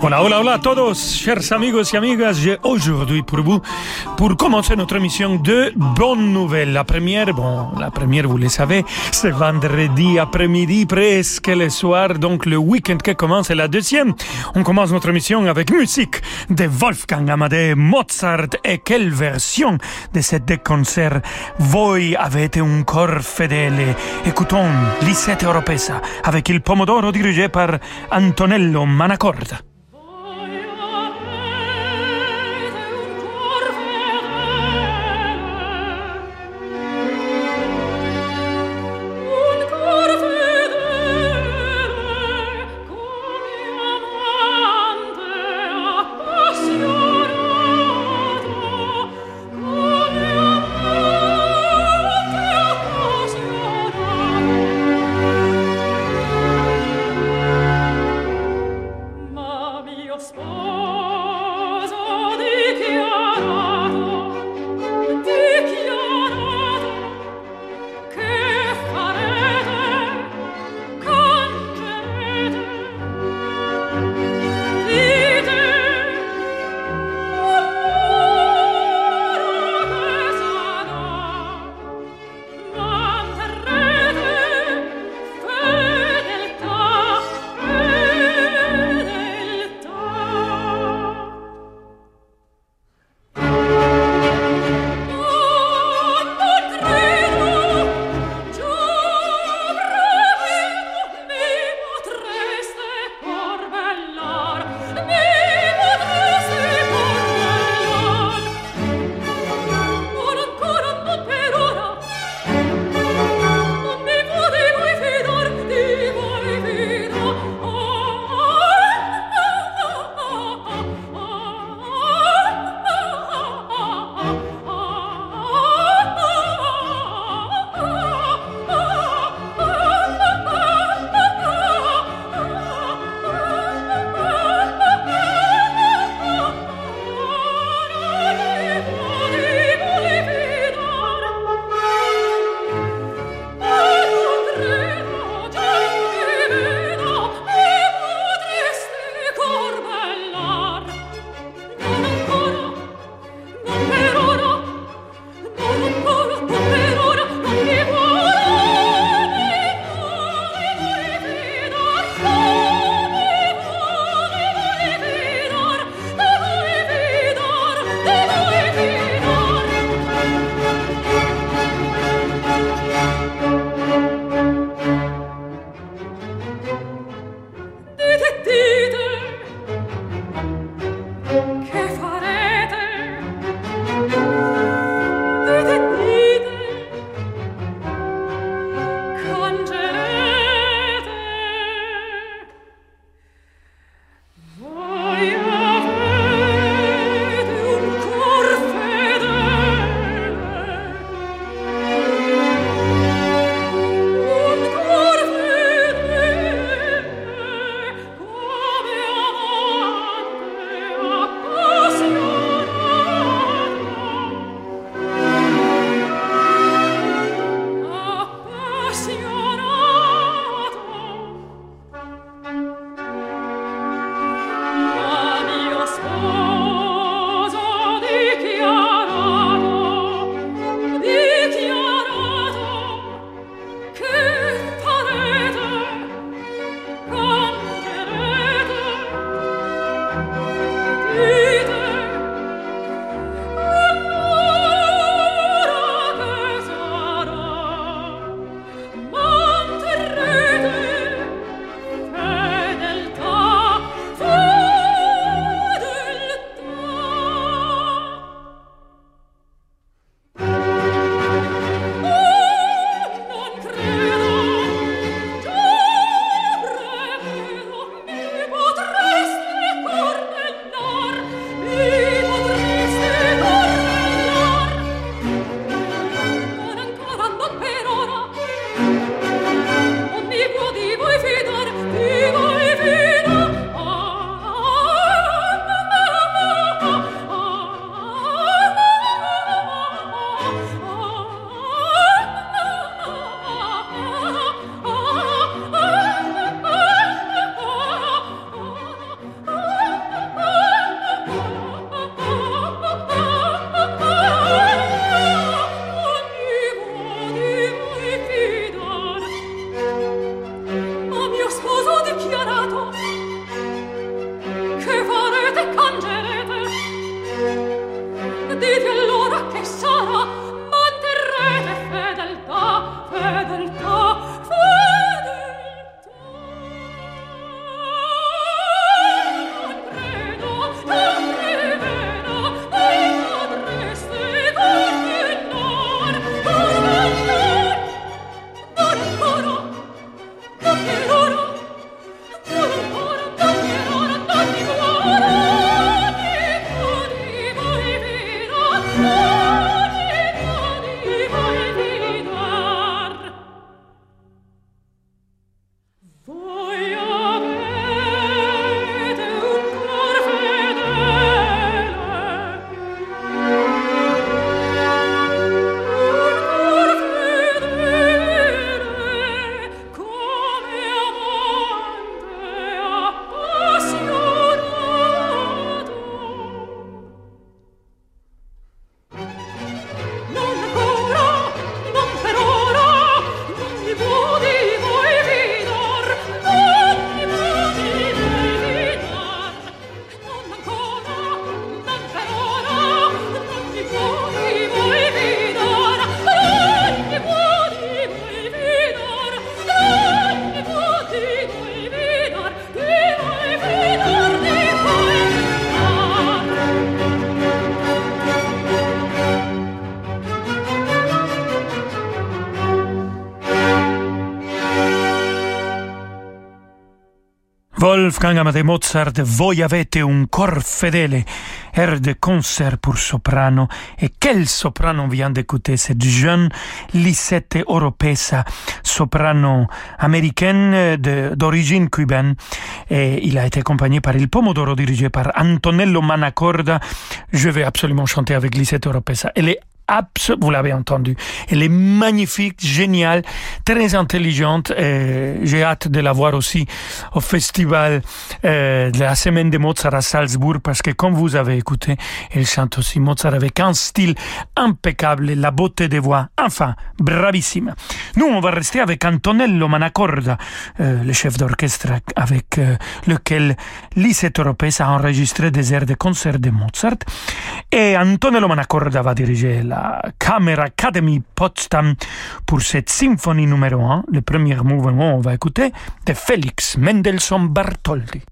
Hola, hola, hola a todos, chers amigos y amigas. J'ai aujourd'hui pour vous, pour commencer notre émission de bonnes nouvelles. La première, bon, la première, vous le savez, c'est vendredi après-midi, presque le soir, donc le week-end qui commence. Et la deuxième, on commence notre émission avec musique de Wolfgang Amadeus Mozart. Et quelle version de cette concert Voi avete un cor fedele. Écoutons Lisette Oropesa avec Il Pomodoro dirigé par Antonello Manacorda. Wolfgang Amadeus Mozart, voi avete un cor fedele, air de concert pour soprano. Et quel soprano vient d'écouter cette jeune Lisette Oropesa, soprano américaine d'origine cubaine. Et il a été accompagné par Il Pomodoro dirigé par Antonello Manacorda. Je vais absolument chanter avec Lisette Oropesa. Elle est vous l'avez entendu. Elle est magnifique, géniale, très intelligente. J'ai hâte de la voir aussi au festival euh, de la semaine de Mozart à Salzbourg parce que comme vous avez écouté, elle chante aussi Mozart avec un style impeccable, la beauté des voix, enfin, bravissime. Nous, on va rester avec Antonello Manacorda, euh, le chef d'orchestre avec euh, lequel Lisette Oropesa a enregistré des airs de concert de Mozart. Et Antonello Manacorda va diriger la Camera Academy Potsdam pour cette symphonie numéro 1. Le premier mouvement, on va écouter, de Félix Mendelssohn Bartholdy.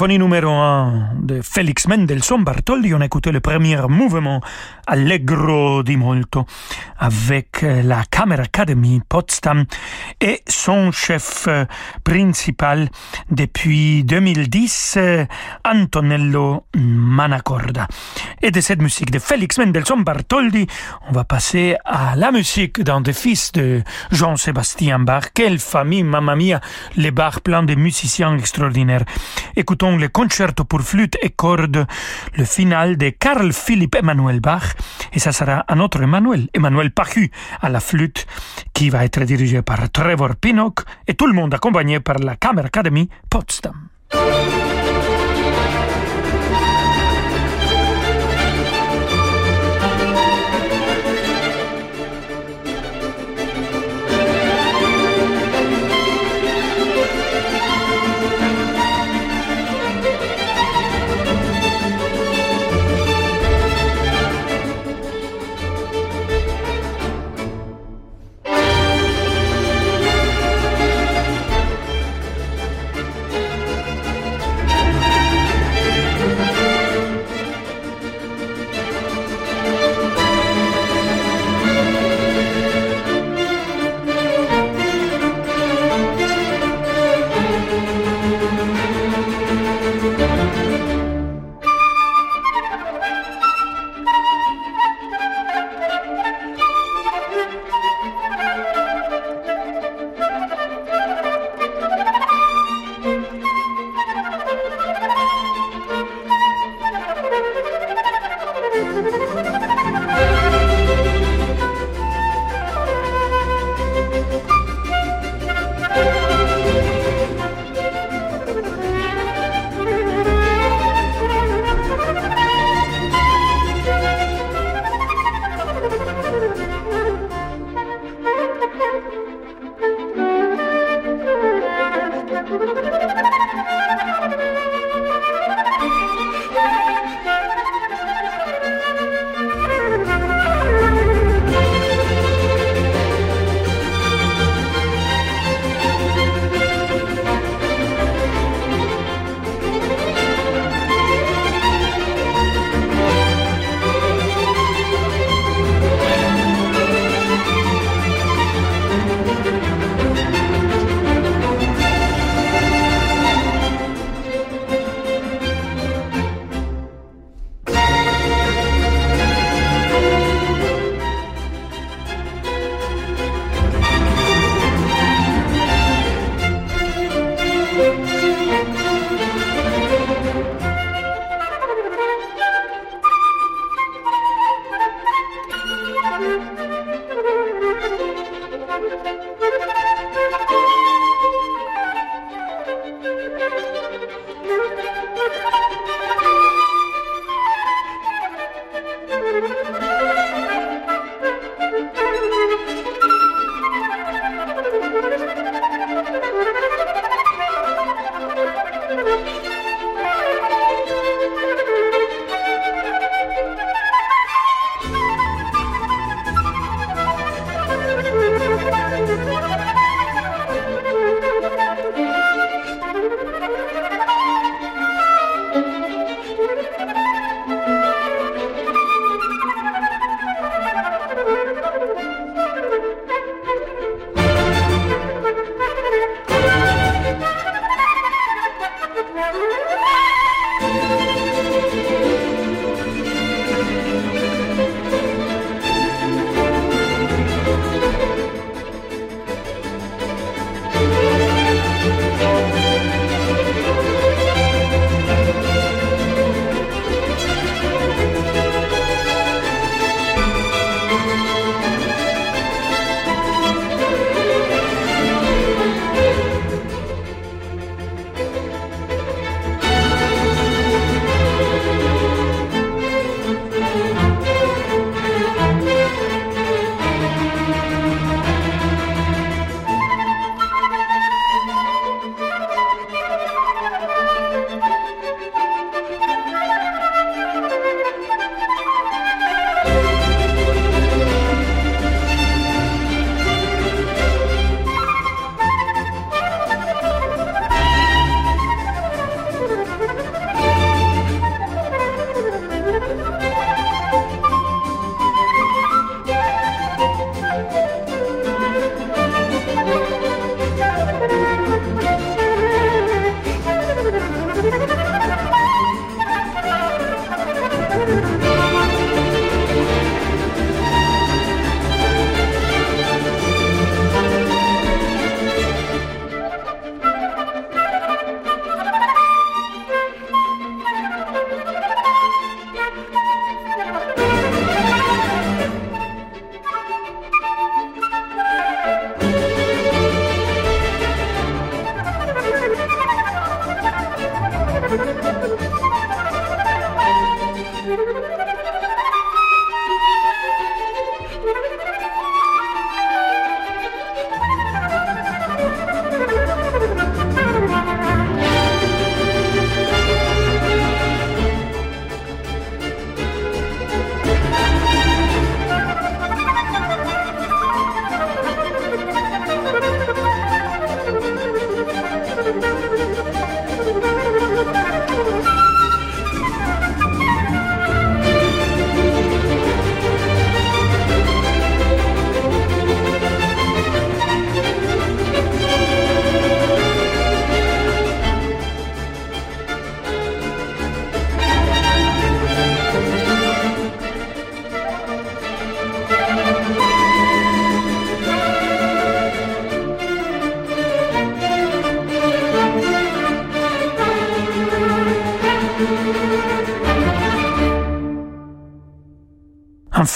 Symphonie numéro 1 de Félix Mendelssohn Bartholdi, on a écouté le premier mouvement Allegro di molto avec euh, la Camera Academy Potsdam et son chef euh, principal depuis 2010, euh, Antonello Manacorda. Et de cette musique de Félix Mendelssohn Bartholdi, on va passer à la musique d'un des fils de Jean-Sébastien Bach. Quelle famille, mamma mia, les Bach plein de musiciens extraordinaires. Écoutons le concerto pour flûte et cordes, le final de Carl Philipp Emanuel Bach, et ça sera un autre Emmanuel, Emmanuel Pachu à la flûte, qui va être dirigé par Trevor Pinnock, et tout le monde accompagné par la Camera Academy Potsdam.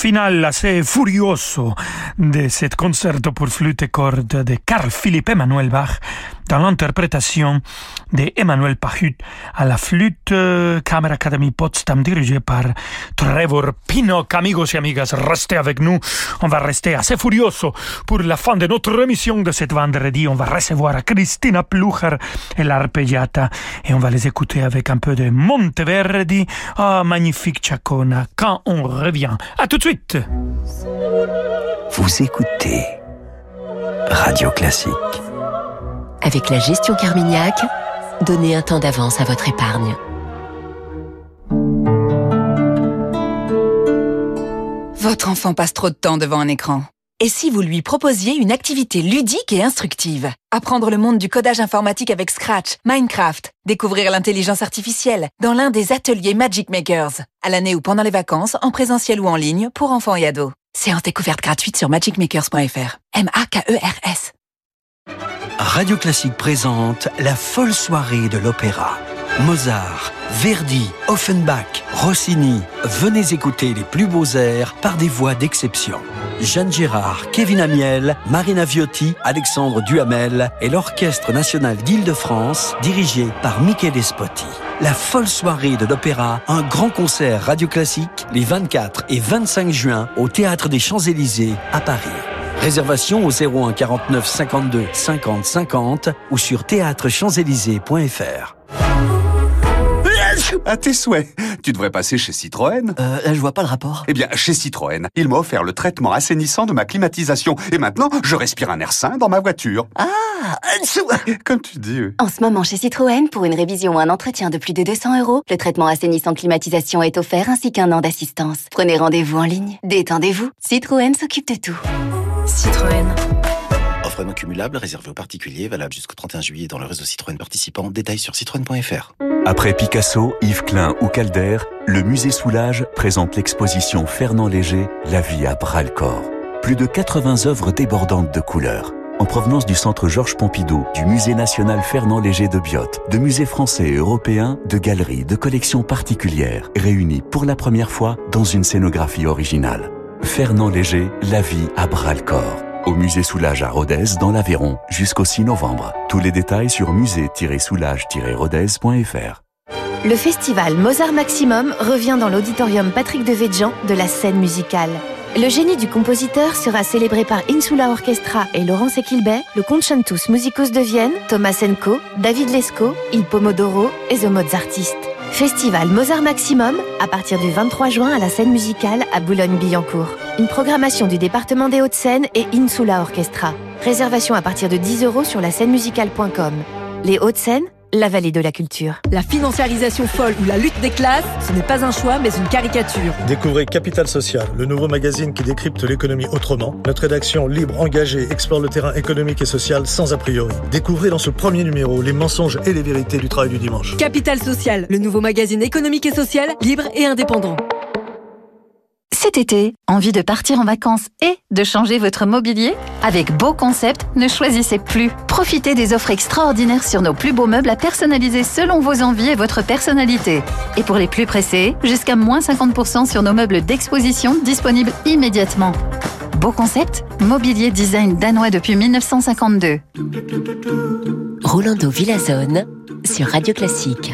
Final assez furioso de cet concerto pour flûte et de Carl Philipp Emanuel Bach dans l'interprétation d'Emmanuel Pahut à la flûte euh, Camera Academy Potsdam dirigée par Trevor Pinnock. Amigos et amigas, restez avec nous. On va rester assez furioso pour la fin de notre émission de cet vendredi. On va recevoir Christina Plucher et l'arpeggiata et on va les écouter avec un peu de Monteverdi. Ah, magnifique Chacona. Quand on revient. À tout de suite. Vous écoutez Radio Classique. Avec la gestion Carmignac, donnez un temps d'avance à votre épargne. Votre enfant passe trop de temps devant un écran. Et si vous lui proposiez une activité ludique et instructive? Apprendre le monde du codage informatique avec Scratch, Minecraft, découvrir l'intelligence artificielle dans l'un des ateliers Magic Makers, à l'année ou pendant les vacances, en présentiel ou en ligne, pour enfants et ados. Séance découverte gratuite sur magicmakers.fr. M-A-K-E-R-S. Radio Classique présente la folle soirée de l'opéra. Mozart, Verdi, Offenbach, Rossini. Venez écouter les plus beaux airs par des voix d'exception. Jeanne Gérard, Kevin Amiel, Marina Viotti, Alexandre Duhamel et l'Orchestre national d'Île-de-France, dirigé par Michele Spotti. La folle soirée de l'opéra, un grand concert radio classique les 24 et 25 juin au Théâtre des Champs-Élysées à Paris. Réservation au 01 49 52 50 50 ou sur théâtrechamps-élysées.fr. À tes souhaits. Tu devrais passer chez Citroën. Euh, je vois pas le rapport. Eh bien, chez Citroën, ils m'ont offert le traitement assainissant de ma climatisation. Et maintenant, je respire un air sain dans ma voiture. Ah Comme tu dis. oui. En ce moment chez Citroën, pour une révision ou un entretien de plus de 200 euros, le traitement assainissant climatisation est offert ainsi qu'un an d'assistance. Prenez rendez-vous en ligne. Détendez-vous. Citroën s'occupe de tout. Citroën. Offre non cumulable réservée aux particuliers, valable jusqu'au 31 juillet dans le réseau Citroën participant. Détails sur citroën.fr. Après Picasso, Yves Klein ou Calder, le musée Soulage présente l'exposition Fernand Léger, La vie à bras le corps. Plus de 80 œuvres débordantes de couleurs. En provenance du centre Georges Pompidou, du musée national Fernand Léger de Biot, de musées français et européens, de galeries, de collections particulières, réunies pour la première fois dans une scénographie originale. Fernand Léger, La vie à bras le corps. Au musée Soulage à Rodez, dans l'Aveyron, jusqu'au 6 novembre. Tous les détails sur musée-soulage-rodez.fr. Le festival Mozart Maximum revient dans l'auditorium Patrick Devedjian de la scène musicale. Le génie du compositeur sera célébré par Insula Orchestra et Laurence Equilbet, le Concertus Musicus de Vienne, Thomas Enko, David Lescaut, Il Pomodoro et The Mozartist. Festival Mozart Maximum à partir du 23 juin à la scène musicale à Boulogne-Billancourt. Une programmation du département des Hauts-de-Seine et Insula Orchestra. Réservation à partir de 10 euros sur la scène musicale.com. Les Hauts-de-Seine, la vallée de la culture. La financiarisation folle ou la lutte des classes, ce n'est pas un choix mais une caricature. Découvrez Capital Social, le nouveau magazine qui décrypte l'économie autrement. Notre rédaction libre, engagée, explore le terrain économique et social sans a priori. Découvrez dans ce premier numéro les mensonges et les vérités du travail du dimanche. Capital Social, le nouveau magazine économique et social, libre et indépendant. Cet été, envie de partir en vacances et de changer votre mobilier? Avec Beau Concept, ne choisissez plus. Profitez des offres extraordinaires sur nos plus beaux meubles à personnaliser selon vos envies et votre personnalité. Et pour les plus pressés, jusqu'à moins 50% sur nos meubles d'exposition disponibles immédiatement. Beau Concept, mobilier design danois depuis 1952. Rolando Villazone sur Radio Classique.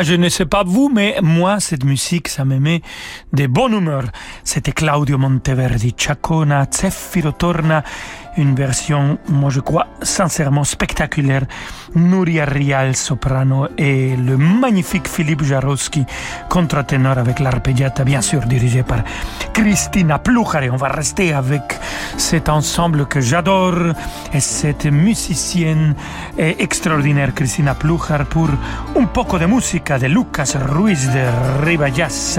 Ah, je ne sais pas vous, mais moi, cette musique, ça me met de bonne humeur. C'était Claudio Monteverdi, Chacona, Zeffiro Torna, une version, moi je crois, sincèrement spectaculaire. Nuria Rial, soprano, et le magnifique Philippe Jarowski, contre-ténor avec l'arpeggiata, bien sûr, dirigé par Christina Pluchar. Et on va rester avec cet ensemble que j'adore et cette musicienne extraordinaire, Christina Pluchar, pour un poco de musica de Lucas Ruiz de Ribayas,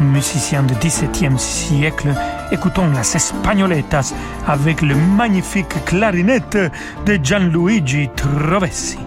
musicien du XVIIe siècle. Écoutons las Espagnoletas avec le magnifique clarinette de Gianluigi Trovessi.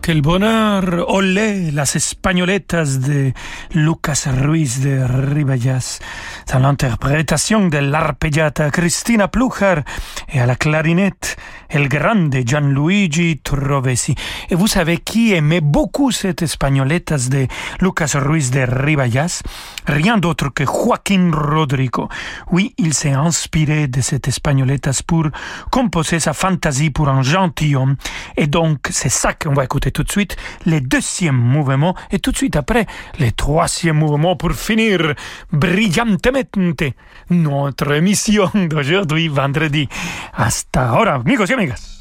Oh, quel bonheur! Olé, las españoletas de Lucas Ruiz de Ribayas, dans l'interprétation de l'arpeggiata Cristina Pluchar et à la clarinette El Grande Gianluigi Trovesi. Et vous savez qui aimait beaucoup cette espagnoletas de Lucas Ruiz de Ribayas? Rien d'autre que Joaquín Rodrigo. Oui, il s'est inspiré de cette espagnoletas pour composer sa fantaisie pour un gentilhomme. Et donc, c'est ça qu'on va écouter tout de suite, le deuxième mouvement, et tout de suite après, le troisième mouvement pour finir brillantemente notre émission d'aujourd'hui, vendredi. Hasta ahora, amigos y amigas.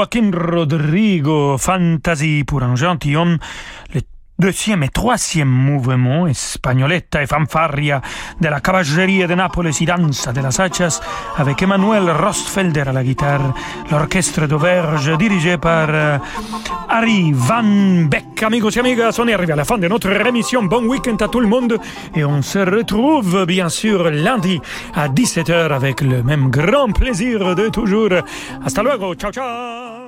Joaquin Rodrigo, Fantasy pour un gentilhomme, deuxième et troisième mouvement, Espagnoletta et Fanfaria de la Caballeria de Nápoles y Danza de las Hachas, avec Emmanuel Rostfelder à la guitare, l'orchestre d'Auverge dirigé par euh, Harry Van Beck. Amigos et amigas, on est arrivé à la fin de notre émission. Bon week-end à tout le monde et on se retrouve bien sûr lundi à 17h avec le même grand plaisir de toujours. Hasta luego, ciao ciao